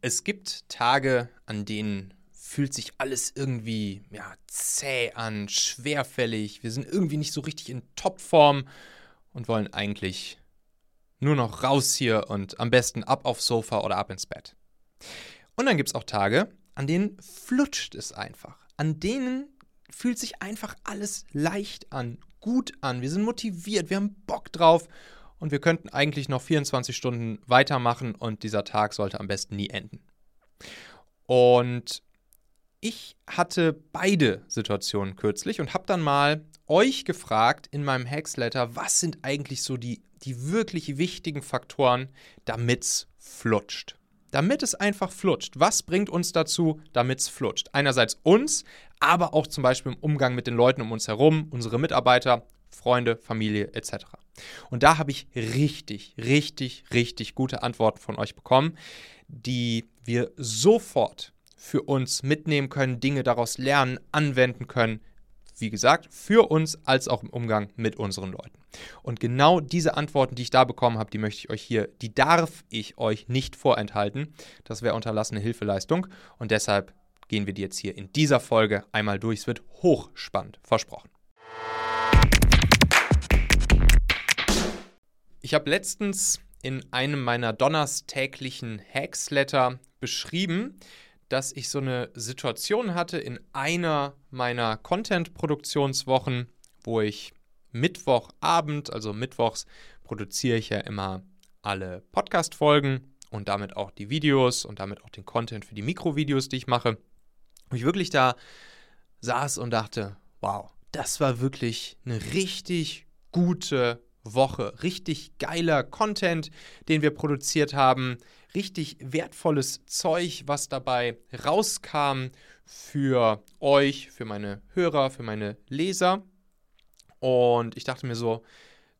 Es gibt Tage, an denen fühlt sich alles irgendwie ja, zäh an, schwerfällig. Wir sind irgendwie nicht so richtig in Topform und wollen eigentlich nur noch raus hier und am besten ab aufs Sofa oder ab ins Bett. Und dann gibt es auch Tage, an denen flutscht es einfach. An denen fühlt sich einfach alles leicht an, gut an. Wir sind motiviert, wir haben Bock drauf und wir könnten eigentlich noch 24 Stunden weitermachen und dieser Tag sollte am besten nie enden. Und ich hatte beide Situationen kürzlich und habe dann mal euch gefragt in meinem Hacksletter, was sind eigentlich so die, die wirklich wichtigen Faktoren, damit es flutscht. Damit es einfach flutscht. Was bringt uns dazu, damit es flutscht? Einerseits uns, aber auch zum Beispiel im Umgang mit den Leuten um uns herum, unsere Mitarbeiter, Freunde, Familie etc. Und da habe ich richtig, richtig, richtig gute Antworten von euch bekommen, die wir sofort für uns mitnehmen können, Dinge daraus lernen, anwenden können. Wie gesagt, für uns als auch im Umgang mit unseren Leuten. Und genau diese Antworten, die ich da bekommen habe, die möchte ich euch hier, die darf ich euch nicht vorenthalten. Das wäre unterlassene Hilfeleistung. Und deshalb gehen wir die jetzt hier in dieser Folge einmal durch. Es wird hochspannend, versprochen. Ich habe letztens in einem meiner donnerstäglichen Hacksletter beschrieben, dass ich so eine Situation hatte in einer meiner Content-Produktionswochen, wo ich Mittwochabend, also mittwochs, produziere ich ja immer alle Podcast-Folgen und damit auch die Videos und damit auch den Content für die Mikrovideos, die ich mache. Wo ich wirklich da saß und dachte, wow, das war wirklich eine richtig gute Woche. Richtig geiler Content, den wir produziert haben richtig wertvolles Zeug, was dabei rauskam für euch, für meine Hörer, für meine Leser. Und ich dachte mir so,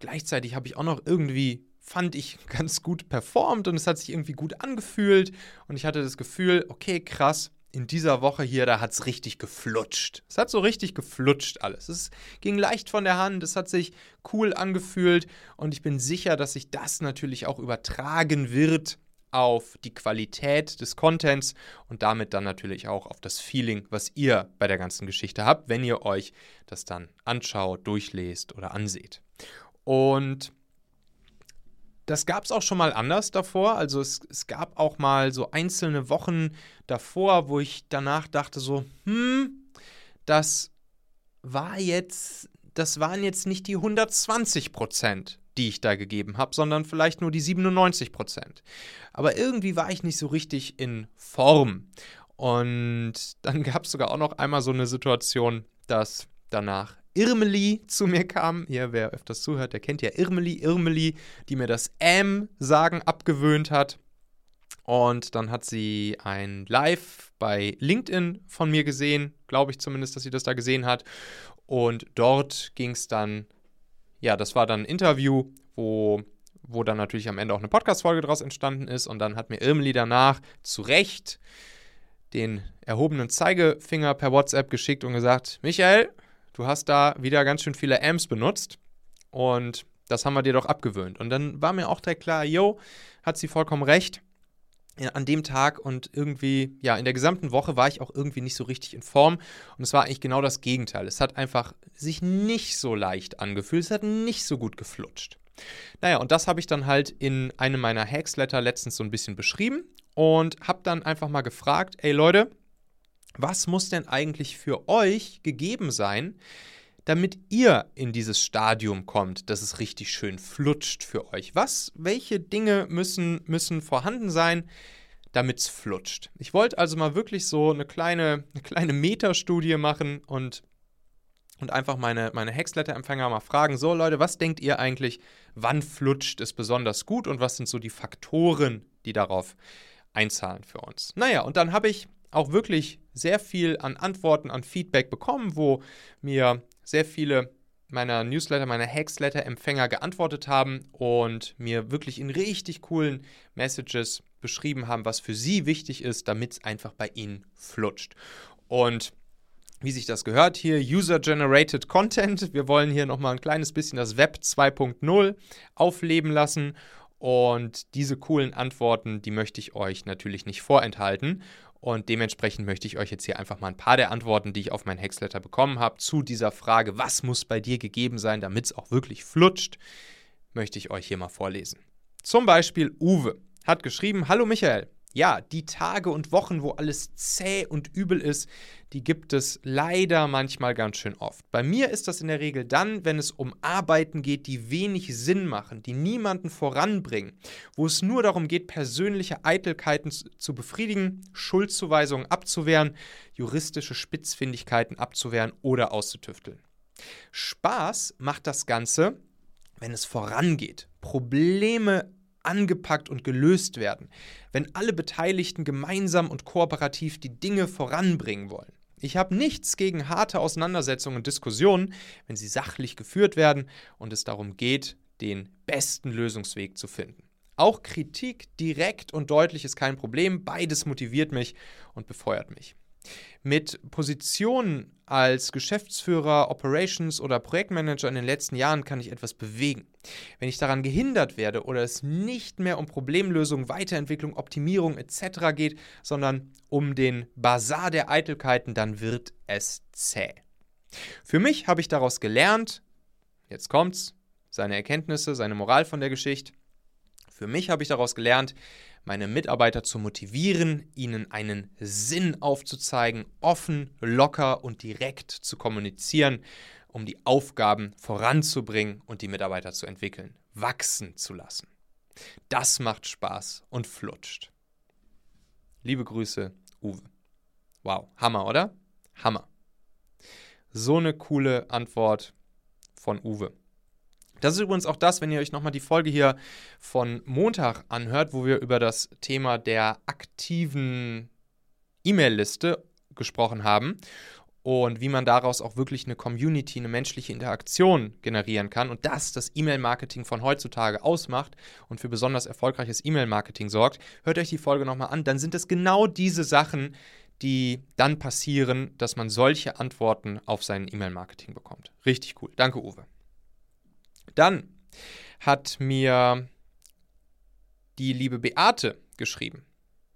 gleichzeitig habe ich auch noch irgendwie, fand ich ganz gut performt und es hat sich irgendwie gut angefühlt. Und ich hatte das Gefühl, okay, krass, in dieser Woche hier, da hat es richtig geflutscht. Es hat so richtig geflutscht alles. Es ging leicht von der Hand, es hat sich cool angefühlt und ich bin sicher, dass sich das natürlich auch übertragen wird auf die Qualität des Contents und damit dann natürlich auch auf das Feeling, was ihr bei der ganzen Geschichte habt, wenn ihr euch das dann anschaut, durchlest oder anseht. Und das gab es auch schon mal anders davor. Also es, es, gab auch mal so einzelne Wochen davor, wo ich danach dachte so, hm, das war jetzt, das waren jetzt nicht die 120 Prozent die ich da gegeben habe, sondern vielleicht nur die 97 Prozent. Aber irgendwie war ich nicht so richtig in Form. Und dann gab es sogar auch noch einmal so eine Situation, dass danach Irmeli zu mir kam. Hier, wer öfters zuhört, der kennt ja Irmeli. Irmeli, die mir das M-Sagen abgewöhnt hat. Und dann hat sie ein Live bei LinkedIn von mir gesehen, glaube ich zumindest, dass sie das da gesehen hat. Und dort ging es dann ja, das war dann ein Interview, wo, wo dann natürlich am Ende auch eine Podcast-Folge daraus entstanden ist. Und dann hat mir Irmeli danach zu Recht den erhobenen Zeigefinger per WhatsApp geschickt und gesagt: Michael, du hast da wieder ganz schön viele Amps benutzt. Und das haben wir dir doch abgewöhnt. Und dann war mir auch direkt klar, yo, hat sie vollkommen recht an dem Tag und irgendwie, ja, in der gesamten Woche war ich auch irgendwie nicht so richtig in Form. Und es war eigentlich genau das Gegenteil. Es hat einfach sich nicht so leicht angefühlt. Es hat nicht so gut geflutscht. Naja, und das habe ich dann halt in einem meiner Hacksletter letztens so ein bisschen beschrieben und habe dann einfach mal gefragt, ey Leute, was muss denn eigentlich für euch gegeben sein, damit ihr in dieses Stadium kommt, dass es richtig schön flutscht für euch? Was, welche Dinge müssen, müssen vorhanden sein, damit es flutscht? Ich wollte also mal wirklich so eine kleine, eine kleine Metastudie machen und, und einfach meine, meine Hexletter-Empfänger mal fragen: So, Leute, was denkt ihr eigentlich, wann flutscht es besonders gut und was sind so die Faktoren, die darauf einzahlen für uns? Naja, und dann habe ich auch wirklich sehr viel an Antworten, an Feedback bekommen, wo mir sehr viele meiner Newsletter, meiner Hacksletter-Empfänger geantwortet haben und mir wirklich in richtig coolen Messages beschrieben haben, was für sie wichtig ist, damit es einfach bei ihnen flutscht. Und wie sich das gehört hier, User-Generated Content. Wir wollen hier nochmal ein kleines bisschen das Web 2.0 aufleben lassen. Und diese coolen Antworten, die möchte ich euch natürlich nicht vorenthalten. Und dementsprechend möchte ich euch jetzt hier einfach mal ein paar der Antworten, die ich auf mein Hexletter bekommen habe, zu dieser Frage, was muss bei dir gegeben sein, damit es auch wirklich flutscht, möchte ich euch hier mal vorlesen. Zum Beispiel Uwe hat geschrieben, Hallo Michael, ja, die Tage und Wochen, wo alles zäh und übel ist, die gibt es leider manchmal ganz schön oft. Bei mir ist das in der Regel dann, wenn es um Arbeiten geht, die wenig Sinn machen, die niemanden voranbringen, wo es nur darum geht, persönliche Eitelkeiten zu befriedigen, Schuldzuweisungen abzuwehren, juristische Spitzfindigkeiten abzuwehren oder auszutüfteln. Spaß macht das Ganze, wenn es vorangeht, Probleme angepackt und gelöst werden, wenn alle Beteiligten gemeinsam und kooperativ die Dinge voranbringen wollen. Ich habe nichts gegen harte Auseinandersetzungen und Diskussionen, wenn sie sachlich geführt werden und es darum geht, den besten Lösungsweg zu finden. Auch Kritik direkt und deutlich ist kein Problem, beides motiviert mich und befeuert mich. Mit Positionen als Geschäftsführer, Operations oder Projektmanager in den letzten Jahren kann ich etwas bewegen. Wenn ich daran gehindert werde oder es nicht mehr um Problemlösung, Weiterentwicklung, Optimierung etc. geht, sondern um den Bazar der Eitelkeiten, dann wird es zäh. Für mich habe ich daraus gelernt, jetzt kommt's, seine Erkenntnisse, seine Moral von der Geschichte. Für mich habe ich daraus gelernt, meine Mitarbeiter zu motivieren, ihnen einen Sinn aufzuzeigen, offen, locker und direkt zu kommunizieren, um die Aufgaben voranzubringen und die Mitarbeiter zu entwickeln, wachsen zu lassen. Das macht Spaß und flutscht. Liebe Grüße, Uwe. Wow, Hammer, oder? Hammer. So eine coole Antwort von Uwe. Das ist übrigens auch das, wenn ihr euch nochmal die Folge hier von Montag anhört, wo wir über das Thema der aktiven E-Mail-Liste gesprochen haben und wie man daraus auch wirklich eine Community, eine menschliche Interaktion generieren kann und das das E-Mail-Marketing von heutzutage ausmacht und für besonders erfolgreiches E-Mail-Marketing sorgt. Hört euch die Folge nochmal an, dann sind es genau diese Sachen, die dann passieren, dass man solche Antworten auf sein E-Mail-Marketing bekommt. Richtig cool. Danke, Uwe. Dann hat mir die liebe Beate geschrieben.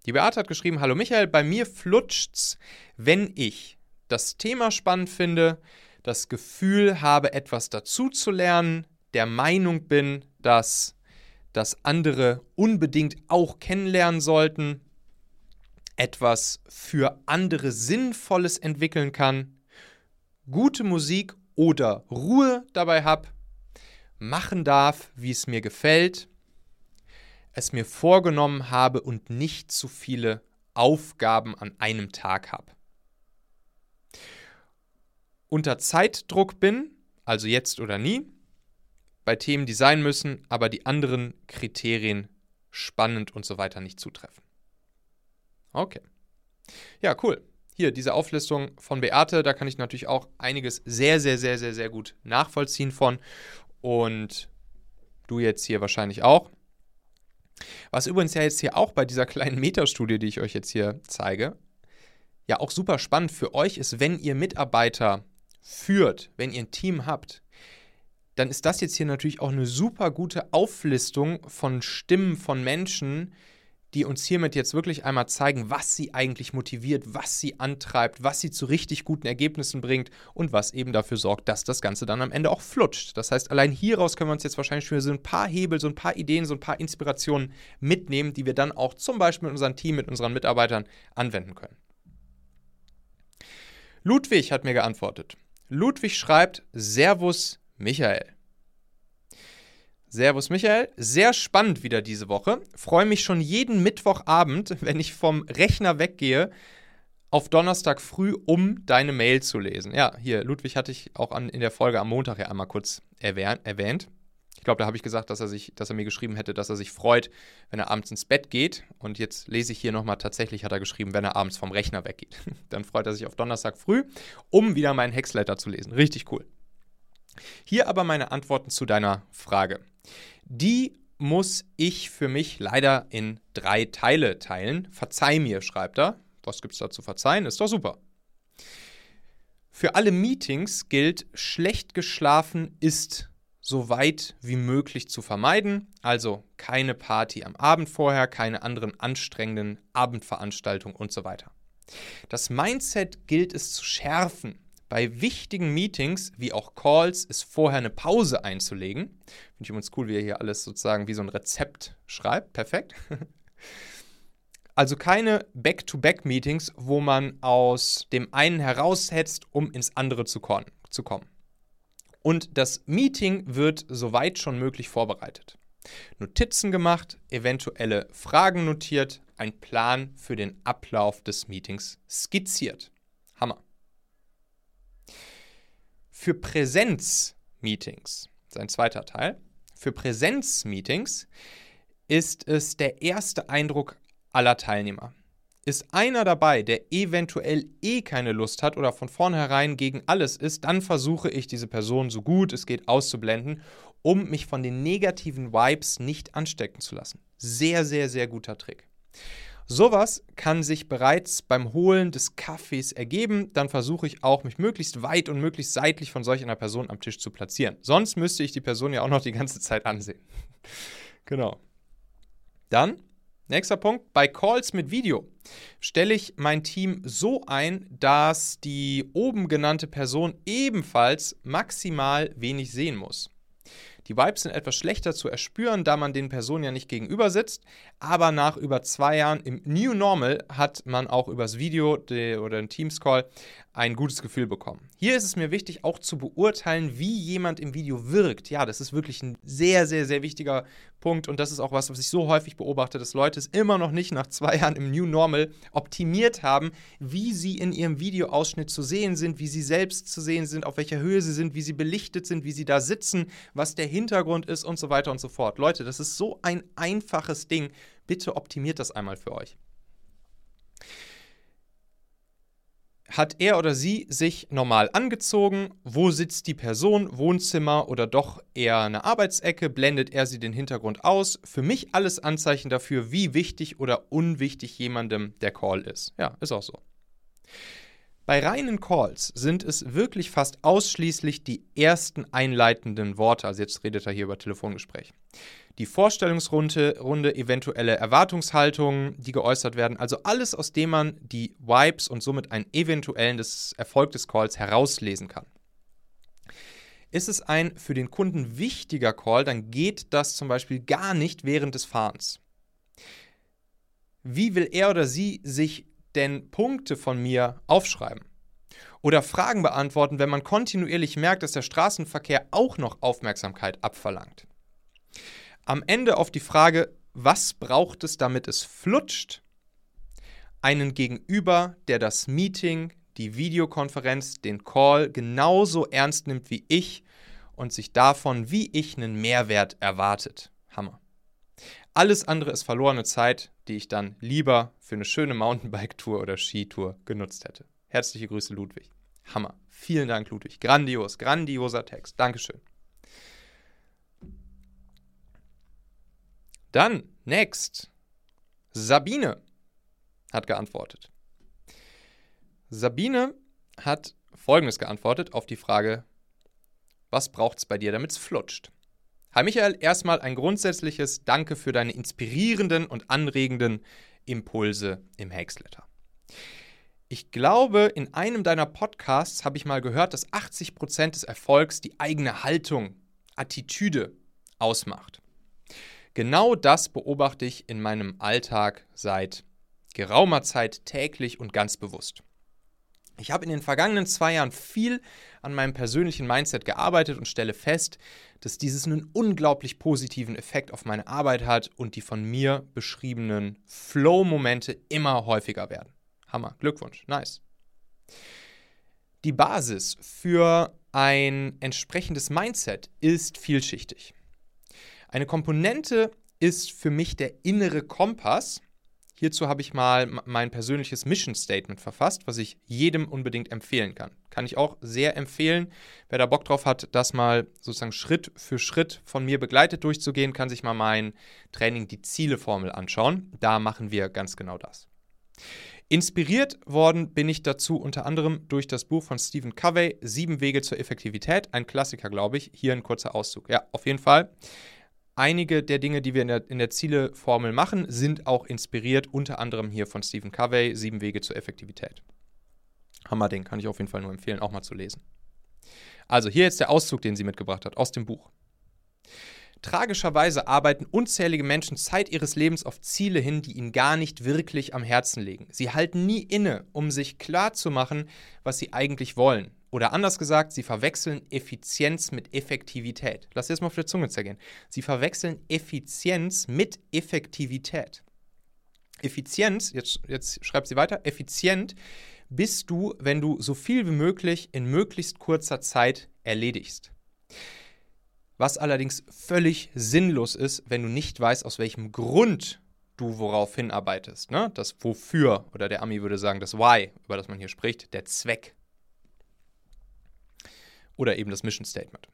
Die Beate hat geschrieben: Hallo Michael, bei mir flutscht's, wenn ich das Thema spannend finde, das Gefühl habe, etwas dazu zu lernen, der Meinung bin, dass das andere unbedingt auch kennenlernen sollten, etwas für andere Sinnvolles entwickeln kann, gute Musik oder Ruhe dabei habe machen darf, wie es mir gefällt, es mir vorgenommen habe und nicht zu viele Aufgaben an einem Tag habe. Unter Zeitdruck bin, also jetzt oder nie, bei Themen, die sein müssen, aber die anderen Kriterien spannend und so weiter nicht zutreffen. Okay. Ja, cool. Hier, diese Auflistung von Beate, da kann ich natürlich auch einiges sehr, sehr, sehr, sehr, sehr gut nachvollziehen von und du jetzt hier wahrscheinlich auch. Was übrigens ja jetzt hier auch bei dieser kleinen Metastudie, die ich euch jetzt hier zeige, ja auch super spannend für euch ist, wenn ihr Mitarbeiter führt, wenn ihr ein Team habt, dann ist das jetzt hier natürlich auch eine super gute Auflistung von Stimmen von Menschen, die uns hiermit jetzt wirklich einmal zeigen, was sie eigentlich motiviert, was sie antreibt, was sie zu richtig guten Ergebnissen bringt und was eben dafür sorgt, dass das Ganze dann am Ende auch flutscht. Das heißt, allein hieraus können wir uns jetzt wahrscheinlich schon so ein paar Hebel, so ein paar Ideen, so ein paar Inspirationen mitnehmen, die wir dann auch zum Beispiel mit unserem Team, mit unseren Mitarbeitern anwenden können. Ludwig hat mir geantwortet. Ludwig schreibt Servus Michael. Servus Michael, sehr spannend wieder diese Woche. Freue mich schon jeden Mittwochabend, wenn ich vom Rechner weggehe, auf Donnerstag früh, um deine Mail zu lesen. Ja, hier, Ludwig hatte ich auch an, in der Folge am Montag ja einmal kurz erwähnt. Ich glaube, da habe ich gesagt, dass er, sich, dass er mir geschrieben hätte, dass er sich freut, wenn er abends ins Bett geht. Und jetzt lese ich hier nochmal, tatsächlich hat er geschrieben, wenn er abends vom Rechner weggeht. Dann freut er sich auf Donnerstag früh, um wieder meinen Hexletter zu lesen. Richtig cool. Hier aber meine Antworten zu deiner Frage. Die muss ich für mich leider in drei Teile teilen. Verzeih mir, schreibt er. Was gibt es da zu verzeihen? Ist doch super. Für alle Meetings gilt, schlecht geschlafen ist so weit wie möglich zu vermeiden. Also keine Party am Abend vorher, keine anderen anstrengenden Abendveranstaltungen und so weiter. Das Mindset gilt es zu schärfen. Bei wichtigen Meetings wie auch Calls ist vorher eine Pause einzulegen. Finde ich übrigens cool, wie er hier alles sozusagen wie so ein Rezept schreibt. Perfekt. Also keine Back-to-Back-Meetings, wo man aus dem einen heraushetzt, um ins andere zu, zu kommen. Und das Meeting wird soweit schon möglich vorbereitet. Notizen gemacht, eventuelle Fragen notiert, ein Plan für den Ablauf des Meetings skizziert. Hammer. Für Präsenzmeetings, sein zweiter Teil, für Präsenzmeetings ist es der erste Eindruck aller Teilnehmer. Ist einer dabei, der eventuell eh keine Lust hat oder von vornherein gegen alles ist, dann versuche ich diese Person so gut es geht auszublenden, um mich von den negativen Vibes nicht anstecken zu lassen. Sehr, sehr, sehr guter Trick. Sowas kann sich bereits beim Holen des Kaffees ergeben. Dann versuche ich auch, mich möglichst weit und möglichst seitlich von solch einer Person am Tisch zu platzieren. Sonst müsste ich die Person ja auch noch die ganze Zeit ansehen. genau. Dann Nächster Punkt, bei Calls mit Video stelle ich mein Team so ein, dass die oben genannte Person ebenfalls maximal wenig sehen muss. Die Vibes sind etwas schlechter zu erspüren, da man den Personen ja nicht gegenüber sitzt. Aber nach über zwei Jahren im New Normal hat man auch übers Video oder den Teams Call ein gutes Gefühl bekommen. Hier ist es mir wichtig, auch zu beurteilen, wie jemand im Video wirkt. Ja, das ist wirklich ein sehr, sehr, sehr wichtiger Punkt und das ist auch was, was ich so häufig beobachte, dass Leute es immer noch nicht nach zwei Jahren im New Normal optimiert haben, wie sie in ihrem Videoausschnitt zu sehen sind, wie sie selbst zu sehen sind, auf welcher Höhe sie sind, wie sie belichtet sind, wie sie da sitzen, was der Hintergrund ist und so weiter und so fort. Leute, das ist so ein einfaches Ding. Bitte optimiert das einmal für euch. Hat er oder sie sich normal angezogen? Wo sitzt die Person? Wohnzimmer oder doch eher eine Arbeitsecke? Blendet er sie den Hintergrund aus? Für mich alles Anzeichen dafür, wie wichtig oder unwichtig jemandem der Call ist. Ja, ist auch so. Bei reinen Calls sind es wirklich fast ausschließlich die ersten einleitenden Worte. Also jetzt redet er hier über Telefongespräch die Vorstellungsrunde, Runde, eventuelle Erwartungshaltungen, die geäußert werden. Also alles, aus dem man die Vibes und somit einen eventuellen des Erfolg des Calls herauslesen kann. Ist es ein für den Kunden wichtiger Call, dann geht das zum Beispiel gar nicht während des Fahrens. Wie will er oder sie sich denn Punkte von mir aufschreiben? Oder Fragen beantworten, wenn man kontinuierlich merkt, dass der Straßenverkehr auch noch Aufmerksamkeit abverlangt? Am Ende auf die Frage, was braucht es, damit es flutscht, einen Gegenüber, der das Meeting, die Videokonferenz, den Call genauso ernst nimmt wie ich und sich davon wie ich einen Mehrwert erwartet. Hammer. Alles andere ist verlorene Zeit, die ich dann lieber für eine schöne Mountainbike-Tour oder Skitour genutzt hätte. Herzliche Grüße, Ludwig. Hammer. Vielen Dank, Ludwig. Grandios, grandioser Text. Dankeschön. Dann, next. Sabine hat geantwortet. Sabine hat folgendes geantwortet auf die Frage, was braucht es bei dir, damit es flutscht? Hi Michael, erstmal ein grundsätzliches Danke für deine inspirierenden und anregenden Impulse im Hexletter. Ich glaube, in einem deiner Podcasts habe ich mal gehört, dass 80% des Erfolgs die eigene Haltung, Attitüde ausmacht. Genau das beobachte ich in meinem Alltag seit geraumer Zeit täglich und ganz bewusst. Ich habe in den vergangenen zwei Jahren viel an meinem persönlichen Mindset gearbeitet und stelle fest, dass dieses einen unglaublich positiven Effekt auf meine Arbeit hat und die von mir beschriebenen Flow-Momente immer häufiger werden. Hammer, Glückwunsch, nice. Die Basis für ein entsprechendes Mindset ist vielschichtig. Eine Komponente ist für mich der innere Kompass. Hierzu habe ich mal mein persönliches Mission Statement verfasst, was ich jedem unbedingt empfehlen kann. Kann ich auch sehr empfehlen. Wer da Bock drauf hat, das mal sozusagen Schritt für Schritt von mir begleitet durchzugehen, kann sich mal mein Training Die Ziele-Formel anschauen. Da machen wir ganz genau das. Inspiriert worden bin ich dazu unter anderem durch das Buch von Stephen Covey, Sieben Wege zur Effektivität, ein Klassiker, glaube ich. Hier ein kurzer Auszug. Ja, auf jeden Fall. Einige der Dinge, die wir in der, in der Zieleformel machen, sind auch inspiriert, unter anderem hier von Stephen Covey, Sieben Wege zur Effektivität. Hammer Ding, kann ich auf jeden Fall nur empfehlen, auch mal zu lesen. Also hier jetzt der Auszug, den sie mitgebracht hat, aus dem Buch. Tragischerweise arbeiten unzählige Menschen Zeit ihres Lebens auf Ziele hin, die ihnen gar nicht wirklich am Herzen liegen. Sie halten nie inne, um sich klarzumachen, was sie eigentlich wollen. Oder anders gesagt, sie verwechseln Effizienz mit Effektivität. Lass dir das mal auf der Zunge zergehen. Sie verwechseln Effizienz mit Effektivität. Effizienz, jetzt, jetzt schreibt sie weiter, effizient bist du, wenn du so viel wie möglich in möglichst kurzer Zeit erledigst was allerdings völlig sinnlos ist, wenn du nicht weißt, aus welchem Grund du worauf hinarbeitest. Ne? Das Wofür, oder der Ami würde sagen, das Why, über das man hier spricht, der Zweck. Oder eben das Mission Statement.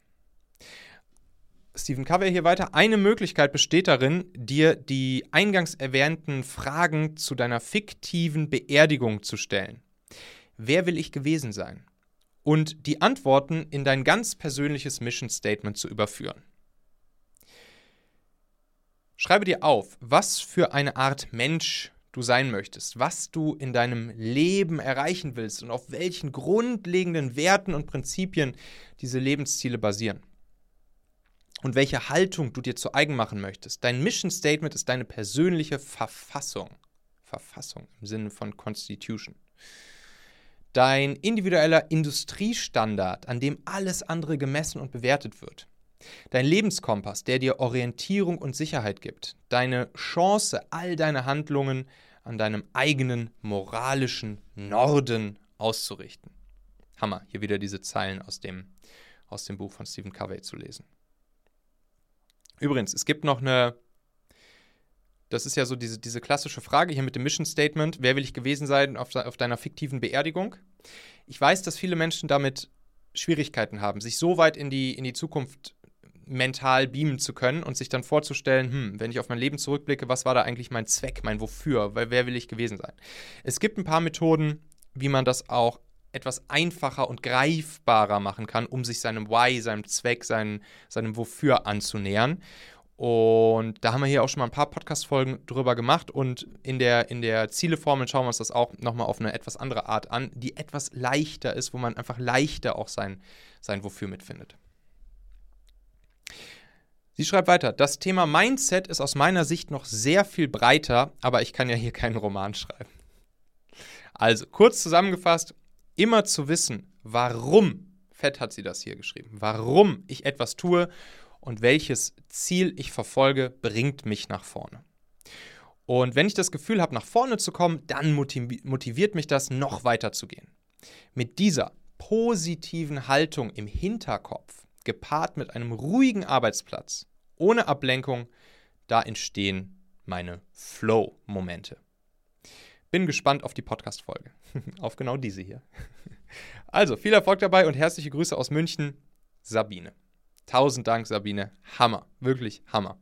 Stephen Covey hier weiter. Eine Möglichkeit besteht darin, dir die eingangs erwähnten Fragen zu deiner fiktiven Beerdigung zu stellen. Wer will ich gewesen sein? Und die Antworten in dein ganz persönliches Mission Statement zu überführen. Schreibe dir auf, was für eine Art Mensch du sein möchtest, was du in deinem Leben erreichen willst und auf welchen grundlegenden Werten und Prinzipien diese Lebensziele basieren. Und welche Haltung du dir zu eigen machen möchtest. Dein Mission Statement ist deine persönliche Verfassung. Verfassung im Sinne von Constitution dein individueller Industriestandard, an dem alles andere gemessen und bewertet wird. Dein Lebenskompass, der dir Orientierung und Sicherheit gibt. Deine Chance, all deine Handlungen an deinem eigenen moralischen Norden auszurichten. Hammer, hier wieder diese Zeilen aus dem, aus dem Buch von Stephen Covey zu lesen. Übrigens, es gibt noch eine das ist ja so diese, diese klassische Frage hier mit dem Mission Statement. Wer will ich gewesen sein auf, auf deiner fiktiven Beerdigung? Ich weiß, dass viele Menschen damit Schwierigkeiten haben, sich so weit in die, in die Zukunft mental beamen zu können und sich dann vorzustellen, hm, wenn ich auf mein Leben zurückblicke, was war da eigentlich mein Zweck, mein Wofür, weil wer will ich gewesen sein? Es gibt ein paar Methoden, wie man das auch etwas einfacher und greifbarer machen kann, um sich seinem Why, seinem Zweck, seinem, seinem Wofür anzunähern. Und da haben wir hier auch schon mal ein paar Podcast-Folgen drüber gemacht. Und in der, in der Zieleformel schauen wir uns das auch nochmal auf eine etwas andere Art an, die etwas leichter ist, wo man einfach leichter auch sein, sein Wofür mitfindet. Sie schreibt weiter, das Thema Mindset ist aus meiner Sicht noch sehr viel breiter, aber ich kann ja hier keinen Roman schreiben. Also, kurz zusammengefasst, immer zu wissen, warum, fett hat sie das hier geschrieben, warum ich etwas tue und welches Ziel ich verfolge, bringt mich nach vorne. Und wenn ich das Gefühl habe, nach vorne zu kommen, dann motiviert mich das, noch weiter zu gehen. Mit dieser positiven Haltung im Hinterkopf, gepaart mit einem ruhigen Arbeitsplatz, ohne Ablenkung, da entstehen meine Flow-Momente. Bin gespannt auf die Podcast-Folge. auf genau diese hier. Also, viel Erfolg dabei und herzliche Grüße aus München, Sabine. Tausend Dank, Sabine. Hammer. Wirklich Hammer.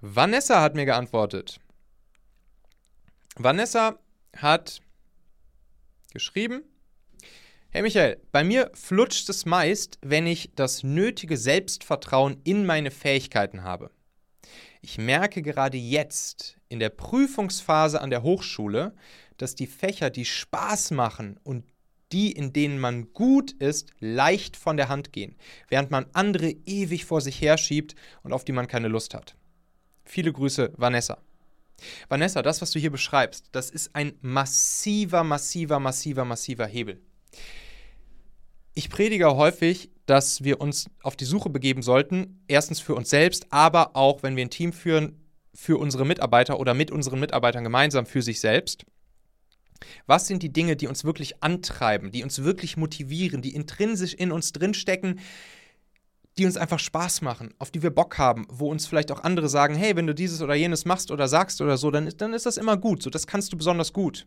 Vanessa hat mir geantwortet. Vanessa hat geschrieben, Hey Michael, bei mir flutscht es meist, wenn ich das nötige Selbstvertrauen in meine Fähigkeiten habe. Ich merke gerade jetzt in der Prüfungsphase an der Hochschule, dass die Fächer, die Spaß machen und die, in denen man gut ist, leicht von der Hand gehen, während man andere ewig vor sich herschiebt und auf die man keine Lust hat. Viele Grüße, Vanessa. Vanessa, das, was du hier beschreibst, das ist ein massiver, massiver, massiver, massiver Hebel. Ich predige häufig, dass wir uns auf die Suche begeben sollten, erstens für uns selbst, aber auch, wenn wir ein Team führen, für unsere Mitarbeiter oder mit unseren Mitarbeitern gemeinsam für sich selbst. Was sind die Dinge, die uns wirklich antreiben, die uns wirklich motivieren, die intrinsisch in uns drinstecken, die uns einfach Spaß machen, auf die wir Bock haben, wo uns vielleicht auch andere sagen, hey, wenn du dieses oder jenes machst oder sagst oder so, dann ist, dann ist das immer gut, so das kannst du besonders gut.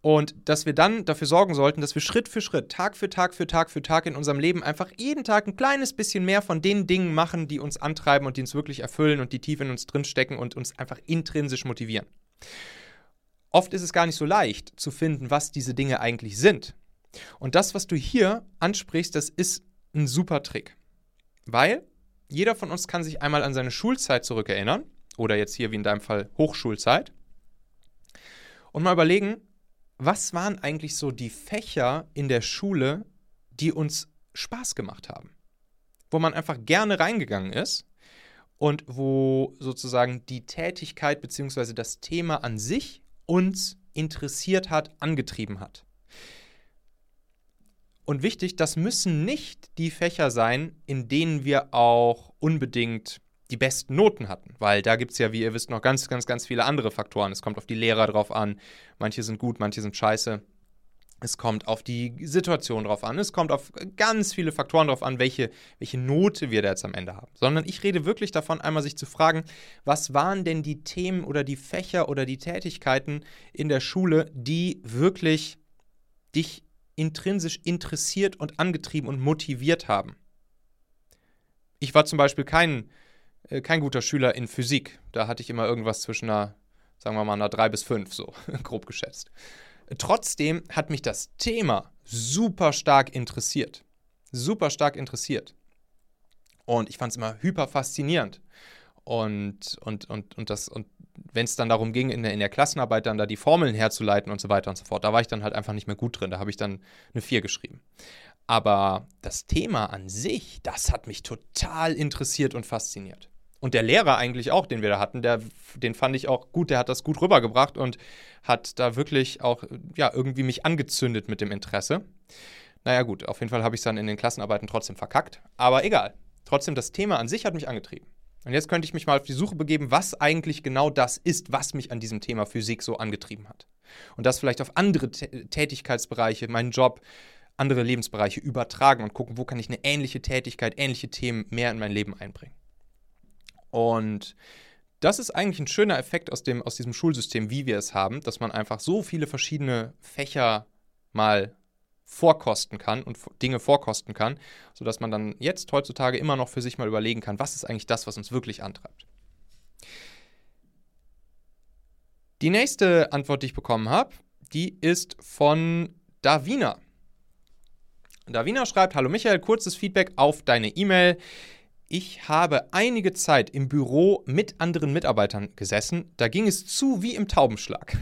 Und dass wir dann dafür sorgen sollten, dass wir Schritt für Schritt, Tag für Tag für Tag für Tag in unserem Leben einfach jeden Tag ein kleines bisschen mehr von den Dingen machen, die uns antreiben und die uns wirklich erfüllen und die tief in uns drinstecken und uns einfach intrinsisch motivieren. Oft ist es gar nicht so leicht zu finden, was diese Dinge eigentlich sind. Und das, was du hier ansprichst, das ist ein super Trick. Weil jeder von uns kann sich einmal an seine Schulzeit zurückerinnern oder jetzt hier wie in deinem Fall Hochschulzeit und mal überlegen, was waren eigentlich so die Fächer in der Schule, die uns Spaß gemacht haben? Wo man einfach gerne reingegangen ist und wo sozusagen die Tätigkeit bzw. das Thema an sich uns interessiert hat, angetrieben hat. Und wichtig, das müssen nicht die Fächer sein, in denen wir auch unbedingt die besten Noten hatten, weil da gibt es ja, wie ihr wisst, noch ganz, ganz, ganz viele andere Faktoren. Es kommt auf die Lehrer drauf an. Manche sind gut, manche sind scheiße. Es kommt auf die Situation drauf an. Es kommt auf ganz viele Faktoren drauf an, welche, welche Note wir da jetzt am Ende haben. Sondern ich rede wirklich davon, einmal sich zu fragen, was waren denn die Themen oder die Fächer oder die Tätigkeiten in der Schule, die wirklich dich intrinsisch interessiert und angetrieben und motiviert haben. Ich war zum Beispiel kein äh, kein guter Schüler in Physik. Da hatte ich immer irgendwas zwischen einer, sagen wir mal, einer 3 bis 5, so grob geschätzt. Trotzdem hat mich das Thema super stark interessiert. Super stark interessiert. Und ich fand es immer hyper faszinierend. Und, und, und, und, und wenn es dann darum ging, in der, in der Klassenarbeit dann da die Formeln herzuleiten und so weiter und so fort, da war ich dann halt einfach nicht mehr gut drin. Da habe ich dann eine 4 geschrieben. Aber das Thema an sich, das hat mich total interessiert und fasziniert. Und der Lehrer eigentlich auch, den wir da hatten, der, den fand ich auch gut, der hat das gut rübergebracht und hat da wirklich auch, ja, irgendwie mich angezündet mit dem Interesse. Naja, gut, auf jeden Fall habe ich es dann in den Klassenarbeiten trotzdem verkackt. Aber egal. Trotzdem, das Thema an sich hat mich angetrieben. Und jetzt könnte ich mich mal auf die Suche begeben, was eigentlich genau das ist, was mich an diesem Thema Physik so angetrieben hat. Und das vielleicht auf andere Tätigkeitsbereiche, meinen Job, andere Lebensbereiche übertragen und gucken, wo kann ich eine ähnliche Tätigkeit, ähnliche Themen mehr in mein Leben einbringen. Und das ist eigentlich ein schöner Effekt aus, dem, aus diesem Schulsystem, wie wir es haben, dass man einfach so viele verschiedene Fächer mal vorkosten kann und Dinge vorkosten kann, sodass man dann jetzt heutzutage immer noch für sich mal überlegen kann, was ist eigentlich das, was uns wirklich antreibt. Die nächste Antwort, die ich bekommen habe, die ist von Davina. Davina schreibt: Hallo Michael, kurzes Feedback auf deine E-Mail. Ich habe einige Zeit im Büro mit anderen Mitarbeitern gesessen. Da ging es zu wie im Taubenschlag.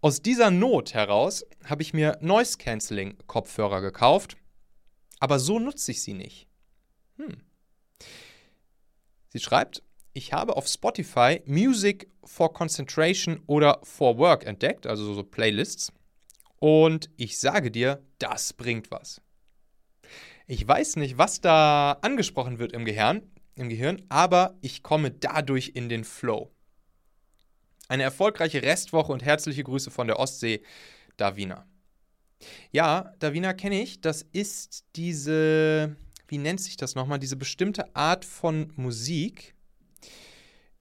Aus dieser Not heraus habe ich mir Noise Cancelling Kopfhörer gekauft, aber so nutze ich sie nicht. Hm. Sie schreibt, ich habe auf Spotify Music for Concentration oder for Work entdeckt, also so Playlists. Und ich sage dir, das bringt was. Ich weiß nicht, was da angesprochen wird im Gehirn, im Gehirn, aber ich komme dadurch in den Flow. Eine erfolgreiche Restwoche und herzliche Grüße von der Ostsee, Davina. Ja, Davina kenne ich. Das ist diese, wie nennt sich das nochmal, diese bestimmte Art von Musik,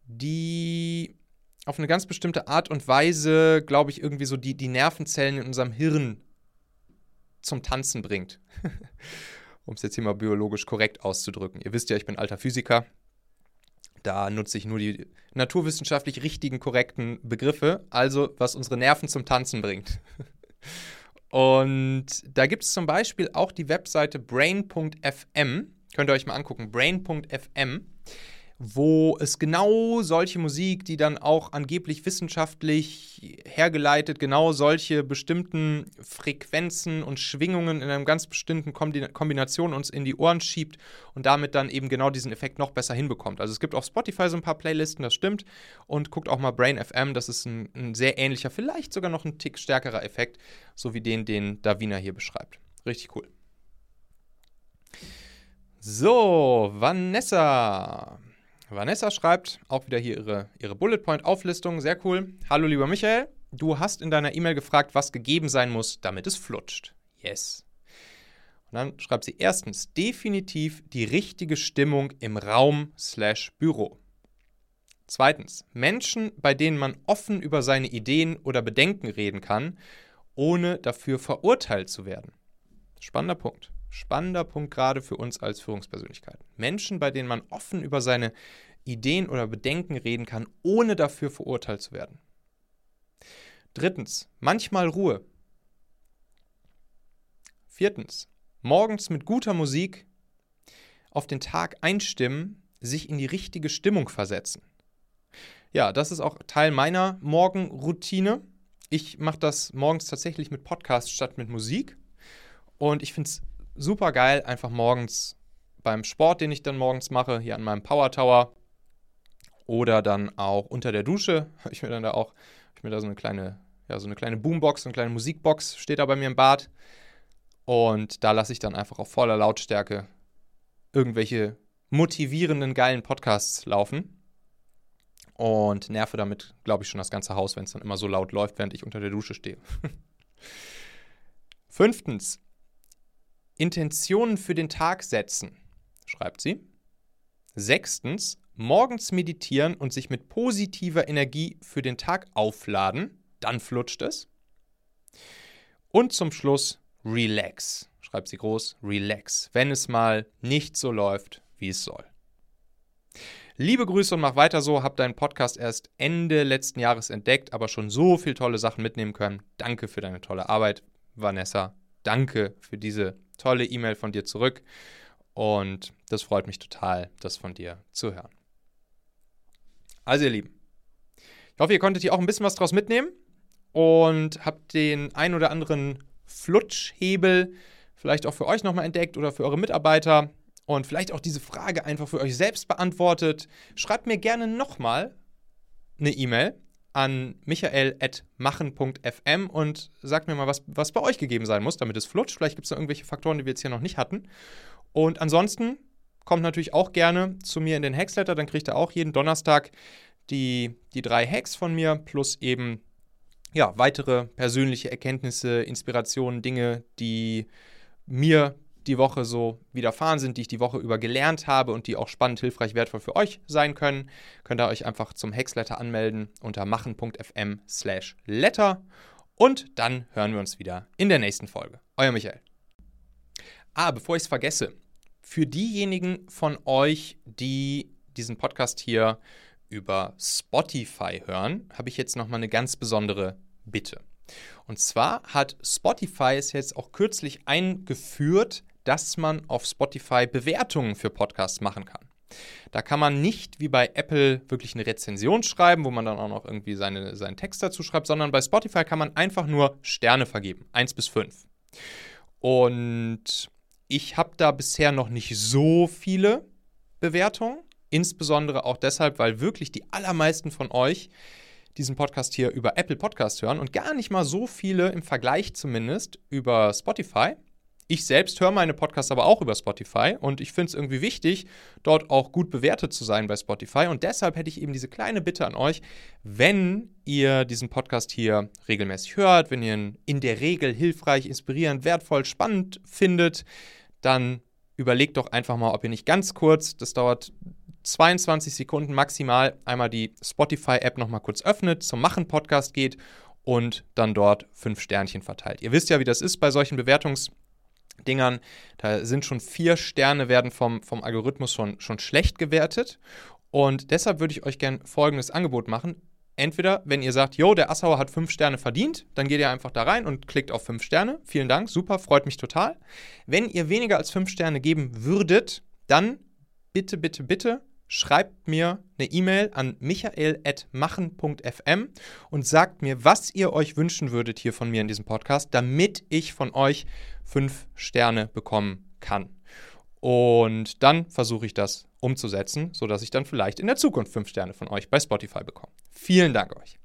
die auf eine ganz bestimmte Art und Weise, glaube ich, irgendwie so die, die Nervenzellen in unserem Hirn zum Tanzen bringt. um es jetzt hier mal biologisch korrekt auszudrücken. Ihr wisst ja, ich bin alter Physiker. Da nutze ich nur die naturwissenschaftlich richtigen, korrekten Begriffe, also was unsere Nerven zum Tanzen bringt. Und da gibt es zum Beispiel auch die Webseite brain.fm. Könnt ihr euch mal angucken. Brain.fm wo es genau solche Musik, die dann auch angeblich wissenschaftlich hergeleitet, genau solche bestimmten Frequenzen und Schwingungen in einer ganz bestimmten Kombination uns in die Ohren schiebt und damit dann eben genau diesen Effekt noch besser hinbekommt. Also es gibt auf Spotify so ein paar Playlisten, das stimmt. Und guckt auch mal Brain FM, das ist ein, ein sehr ähnlicher, vielleicht sogar noch ein Tick stärkerer Effekt, so wie den, den Davina hier beschreibt. Richtig cool. So, Vanessa. Vanessa schreibt auch wieder hier ihre, ihre Bullet Point-Auflistung. Sehr cool. Hallo, lieber Michael. Du hast in deiner E-Mail gefragt, was gegeben sein muss, damit es flutscht. Yes. Und dann schreibt sie erstens definitiv die richtige Stimmung im Raum slash Büro. Zweitens, Menschen, bei denen man offen über seine Ideen oder Bedenken reden kann, ohne dafür verurteilt zu werden. Spannender Punkt. Spannender Punkt gerade für uns als Führungspersönlichkeiten. Menschen, bei denen man offen über seine Ideen oder Bedenken reden kann, ohne dafür verurteilt zu werden. Drittens, manchmal Ruhe. Viertens, morgens mit guter Musik auf den Tag einstimmen, sich in die richtige Stimmung versetzen. Ja, das ist auch Teil meiner Morgenroutine. Ich mache das morgens tatsächlich mit Podcast statt mit Musik. Und ich finde es super geil, einfach morgens beim Sport, den ich dann morgens mache, hier an meinem Power Tower oder dann auch unter der Dusche, habe ich mir dann da auch, ich mir da so eine kleine, ja, so eine kleine Boombox, so eine kleine Musikbox steht da bei mir im Bad. Und da lasse ich dann einfach auf voller Lautstärke irgendwelche motivierenden, geilen Podcasts laufen und nerve damit, glaube ich, schon das ganze Haus, wenn es dann immer so laut läuft, während ich unter der Dusche stehe. Fünftens, Intentionen für den Tag setzen, schreibt sie. Sechstens, morgens meditieren und sich mit positiver Energie für den Tag aufladen, dann flutscht es. Und zum Schluss, relax, schreibt sie groß, relax, wenn es mal nicht so läuft, wie es soll. Liebe Grüße und mach weiter so. Hab deinen Podcast erst Ende letzten Jahres entdeckt, aber schon so viele tolle Sachen mitnehmen können. Danke für deine tolle Arbeit, Vanessa. Danke für diese tolle E-Mail von dir zurück. Und das freut mich total, das von dir zu hören. Also, ihr Lieben, ich hoffe, ihr konntet hier auch ein bisschen was draus mitnehmen und habt den ein oder anderen Flutschhebel vielleicht auch für euch nochmal entdeckt oder für eure Mitarbeiter und vielleicht auch diese Frage einfach für euch selbst beantwortet, schreibt mir gerne nochmal eine E-Mail an michael.machen.fm und sagt mir mal, was, was bei euch gegeben sein muss, damit es flutscht. Vielleicht gibt es noch irgendwelche Faktoren, die wir jetzt hier noch nicht hatten. Und ansonsten kommt natürlich auch gerne zu mir in den Hacksletter, dann kriegt ihr auch jeden Donnerstag die, die drei Hacks von mir plus eben ja, weitere persönliche Erkenntnisse, Inspirationen, Dinge, die mir die Woche so widerfahren sind, die ich die Woche über gelernt habe und die auch spannend, hilfreich, wertvoll für euch sein können, könnt ihr euch einfach zum Hexletter anmelden unter machen.fm slash letter und dann hören wir uns wieder in der nächsten Folge. Euer Michael. Ah, bevor ich es vergesse, für diejenigen von euch, die diesen Podcast hier über Spotify hören, habe ich jetzt nochmal eine ganz besondere Bitte. Und zwar hat Spotify es jetzt auch kürzlich eingeführt, dass man auf Spotify Bewertungen für Podcasts machen kann. Da kann man nicht wie bei Apple wirklich eine Rezension schreiben, wo man dann auch noch irgendwie seine, seinen Text dazu schreibt, sondern bei Spotify kann man einfach nur Sterne vergeben, 1 bis 5. Und ich habe da bisher noch nicht so viele Bewertungen, insbesondere auch deshalb, weil wirklich die allermeisten von euch diesen Podcast hier über Apple Podcast hören und gar nicht mal so viele im Vergleich zumindest über Spotify. Ich selbst höre meine Podcasts aber auch über Spotify und ich finde es irgendwie wichtig, dort auch gut bewertet zu sein bei Spotify. Und deshalb hätte ich eben diese kleine Bitte an euch, wenn ihr diesen Podcast hier regelmäßig hört, wenn ihr ihn in der Regel hilfreich, inspirierend, wertvoll, spannend findet, dann überlegt doch einfach mal, ob ihr nicht ganz kurz, das dauert 22 Sekunden maximal, einmal die Spotify-App nochmal kurz öffnet, zum Machen-Podcast geht und dann dort fünf Sternchen verteilt. Ihr wisst ja, wie das ist bei solchen Bewertungs- Dingern, da sind schon vier Sterne, werden vom, vom Algorithmus schon, schon schlecht gewertet. Und deshalb würde ich euch gerne folgendes Angebot machen. Entweder, wenn ihr sagt, yo, der Assauer hat fünf Sterne verdient, dann geht ihr einfach da rein und klickt auf fünf Sterne. Vielen Dank, super, freut mich total. Wenn ihr weniger als fünf Sterne geben würdet, dann bitte, bitte, bitte schreibt mir eine E-Mail an michael.machen.fm und sagt mir, was ihr euch wünschen würdet hier von mir in diesem Podcast, damit ich von euch fünf Sterne bekommen kann. Und dann versuche ich das umzusetzen, sodass ich dann vielleicht in der Zukunft fünf Sterne von euch bei Spotify bekomme. Vielen Dank euch.